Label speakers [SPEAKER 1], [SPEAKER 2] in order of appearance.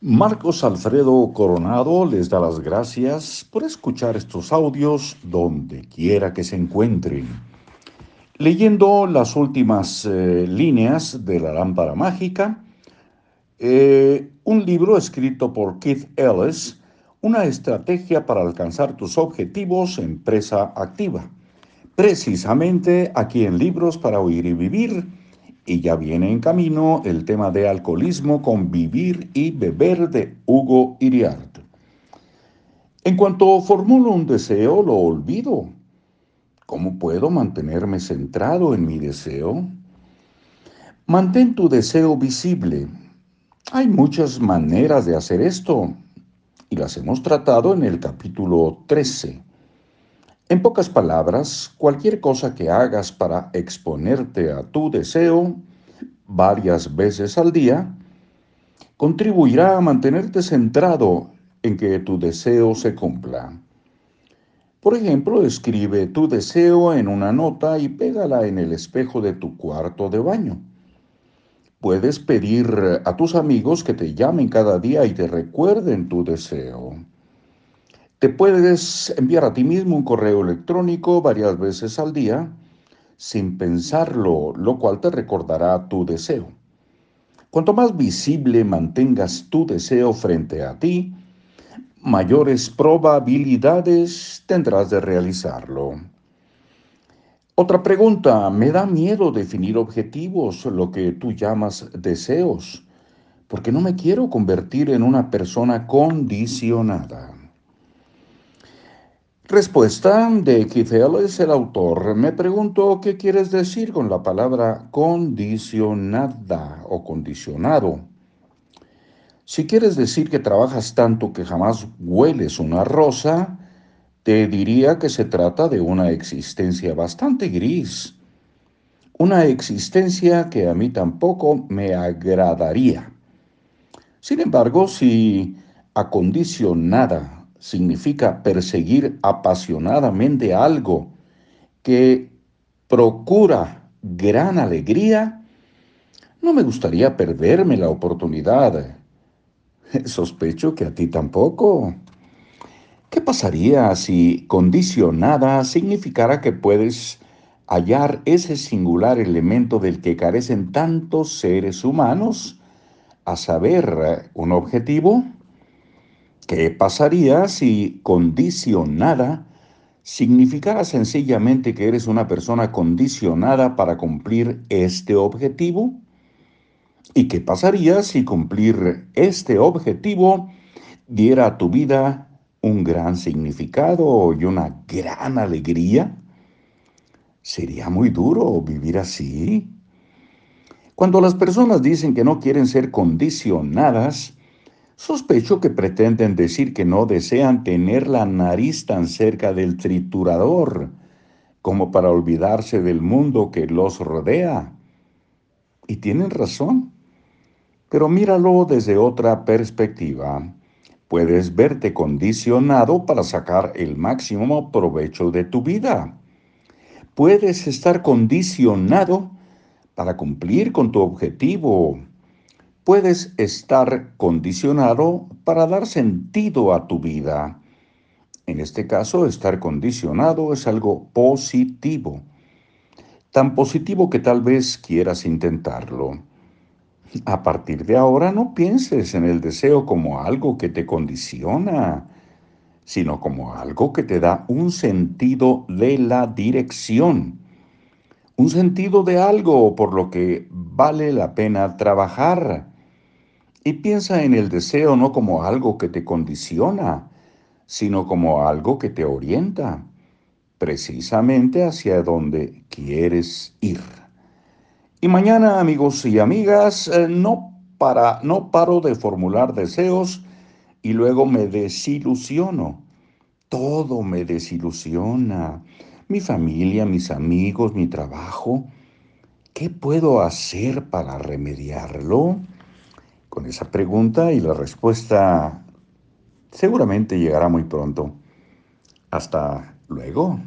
[SPEAKER 1] Marcos Alfredo Coronado les da las gracias por escuchar estos audios donde quiera que se encuentren. Leyendo las últimas eh, líneas de la lámpara mágica, eh, un libro escrito por Keith Ellis, una estrategia para alcanzar tus objetivos empresa activa. Precisamente aquí en Libros para Oír y Vivir y ya viene en camino el tema de alcoholismo con vivir y beber de Hugo Iriart. En cuanto formulo un deseo, lo olvido. ¿Cómo puedo mantenerme centrado en mi deseo? Mantén tu deseo visible. Hay muchas maneras de hacer esto y las hemos tratado en el capítulo 13. En pocas palabras, cualquier cosa que hagas para exponerte a tu deseo varias veces al día contribuirá a mantenerte centrado en que tu deseo se cumpla. Por ejemplo, escribe tu deseo en una nota y pégala en el espejo de tu cuarto de baño. Puedes pedir a tus amigos que te llamen cada día y te recuerden tu deseo. Te puedes enviar a ti mismo un correo electrónico varias veces al día sin pensarlo, lo cual te recordará tu deseo. Cuanto más visible mantengas tu deseo frente a ti, mayores probabilidades tendrás de realizarlo. Otra pregunta, me da miedo definir objetivos, lo que tú llamas deseos, porque no me quiero convertir en una persona condicionada. Respuesta de Keith es el autor. Me pregunto qué quieres decir con la palabra condicionada o condicionado. Si quieres decir que trabajas tanto que jamás hueles una rosa, te diría que se trata de una existencia bastante gris. Una existencia que a mí tampoco me agradaría. Sin embargo, si acondicionada significa perseguir apasionadamente algo que procura gran alegría, no me gustaría perderme la oportunidad. Sospecho que a ti tampoco. ¿Qué pasaría si condicionada significara que puedes hallar ese singular elemento del que carecen tantos seres humanos, a saber, un objetivo? ¿Qué pasaría si condicionada significara sencillamente que eres una persona condicionada para cumplir este objetivo? ¿Y qué pasaría si cumplir este objetivo diera a tu vida un gran significado y una gran alegría? Sería muy duro vivir así. Cuando las personas dicen que no quieren ser condicionadas, Sospecho que pretenden decir que no desean tener la nariz tan cerca del triturador como para olvidarse del mundo que los rodea. Y tienen razón. Pero míralo desde otra perspectiva. Puedes verte condicionado para sacar el máximo provecho de tu vida. Puedes estar condicionado para cumplir con tu objetivo, puedes estar condicionado para dar sentido a tu vida. En este caso, estar condicionado es algo positivo, tan positivo que tal vez quieras intentarlo. A partir de ahora no pienses en el deseo como algo que te condiciona, sino como algo que te da un sentido de la dirección, un sentido de algo por lo que vale la pena trabajar y piensa en el deseo no como algo que te condiciona, sino como algo que te orienta, precisamente hacia donde quieres ir. Y mañana, amigos y amigas, eh, no, para, no paro de formular deseos y luego me desilusiono. Todo me desilusiona. Mi familia, mis amigos, mi trabajo. ¿Qué puedo hacer para remediarlo? Con esa pregunta y la respuesta seguramente llegará muy pronto. Hasta luego.